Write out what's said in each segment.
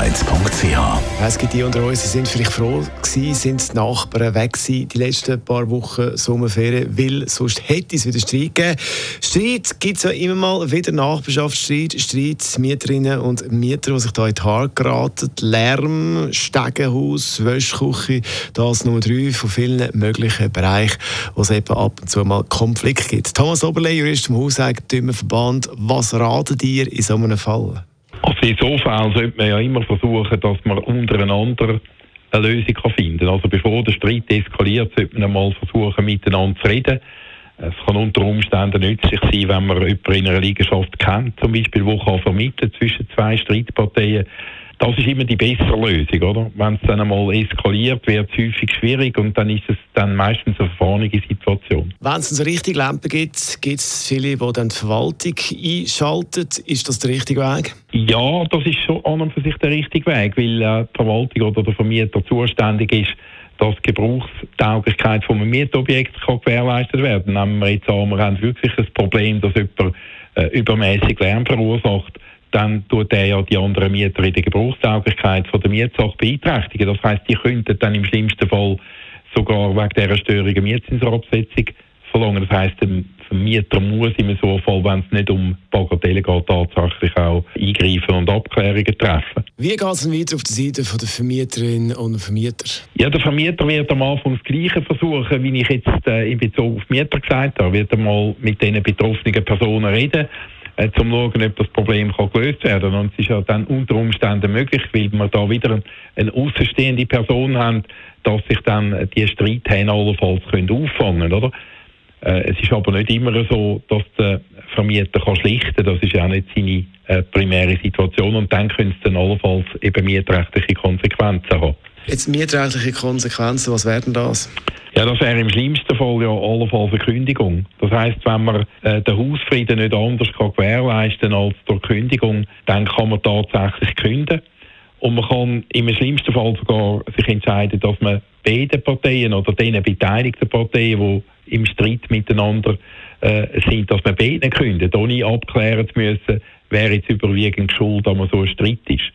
www.hev-schweiz.ch Es gibt die unter uns, die sind vielleicht froh gewesen, sind die Nachbarn weg gewesen, die letzten paar Wochen Sommerferien, weil sonst hätte es wieder Streit gegeben. Streit gibt es ja immer mal wieder, Nachbarschaftsstreit, Streit, Mieterinnen und Mieter, die sich da in die Haare geraten, Lärm, Stegenhaus, Wäschküche, das Nummer drei von vielen möglichen Bereichen, wo es eben ab und zu mal Konflikt gibt. Thomas Oberle, Jurist vom Hauseigentümerverband, was ratet ihr in so einem Fall? In so Fällen sollte man ja immer versuchen, dass man untereinander eine Lösung finden kann. Also bevor der Streit eskaliert, sollte man einmal versuchen, miteinander zu reden. Es kann unter Umständen nützlich sein, wenn man jemanden in einer Liegenschaft kennt, zum Beispiel, wo kann vermitteln zwischen zwei Streitparteien das ist immer die bessere Lösung, oder? Wenn es dann einmal eskaliert, wird es häufig schwierig und dann ist es dann meistens eine verfahrene Situation. Wenn es so richtig Lampen gibt, gibt es viele, die dann die Verwaltung einschalten. Ist das der richtige Weg? Ja, das ist schon an und für sich der richtige Weg, weil äh, die Verwaltung oder der Vermieter zuständig ist, dass die Gebrauchstauglichkeit von einem Mietobjekt kann gewährleistet werden kann. Nehmen wir jetzt an, wir haben wirklich ein Problem, dass jemand äh, übermäßig Lärm verursacht dann tut er ja die anderen Mieter in der Gebrauchstauglichkeit von der Mietsache beeinträchtigen. Das heißt, die könnten dann im schlimmsten Fall sogar wegen dieser Störung eine Mietzinsabsetzung verlangen. Das heisst, der Vermieter muss im so Fall, wenn es nicht um Bagatelle geht, tatsächlich auch eingreifen und Abklärungen treffen. Wie geht es weiter auf der Seite der Vermieterinnen und Vermieter? Ja, der Vermieter wird am Anfang das Gleiche versuchen, wie ich jetzt äh, in Bezug auf Mieter gesagt habe. Er wird einmal mit den betroffenen Personen reden äh, um zu schauen, ob das Problem kann gelöst werden kann. Und es ist ja dann unter Umständen möglich, weil wir da wieder eine außenstehende Person haben, dass sich dann die Streithähne allenfalls können auffangen oder? Äh, es ist aber nicht immer so, dass der Vermieter kann schlichten kann. Das ist ja auch nicht seine äh, primäre Situation. Und dann können es dann allenfalls eben mietrechtliche Konsequenzen haben. Jetzt mietrechtliche Konsequenzen, was wären das? Ja, das wäre im schlimmsten Fall ja allenfalls eine Kündigung. Das heißt, wenn man äh, den Hausfrieden nicht anders kann gewährleisten als durch Kündigung, dann kann man tatsächlich kündigen. Und man kann im schlimmsten Fall sogar sich entscheiden, dass man beide Parteien oder den beteiligten Parteien, die im Streit miteinander äh, sind, dass man beide kündigt, ohne abklären zu müssen, wer jetzt überwiegend schuld an so einem Streit ist.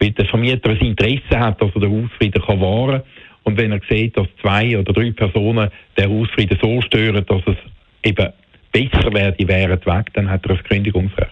Weil der Vermieter ein Interesse hat, dass er den Hausfrieden kann wahren kann und wenn er sieht, dass zwei oder drei Personen den Hausfrieden so stören, dass es eben besser werde, wären weg, dann hat er ein Kündigungsrecht.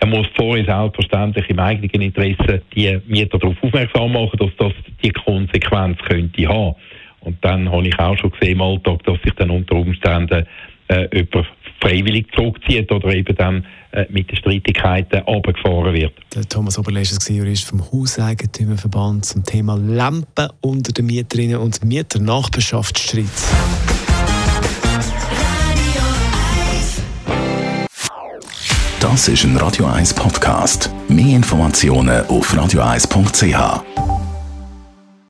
Er muss vorher selbstverständlich im eigenen Interesse die Mieter darauf aufmerksam machen, dass das die Konsequenz könnte haben. Und dann habe ich auch schon gesehen im Alltag, dass sich dann unter Umständen äh, jemand freiwillig zurückzieht oder eben dann äh, mit den Streitigkeiten abgefahren wird. Der Thomas Oberlesch ist Jurist vom Hauseigentümerverband zum Thema Lampen unter den Mieterinnen und Mietern Nachbarschaftsstreit. Das ist ein Radio 1 Podcast. Mehr Informationen auf radio1.ch.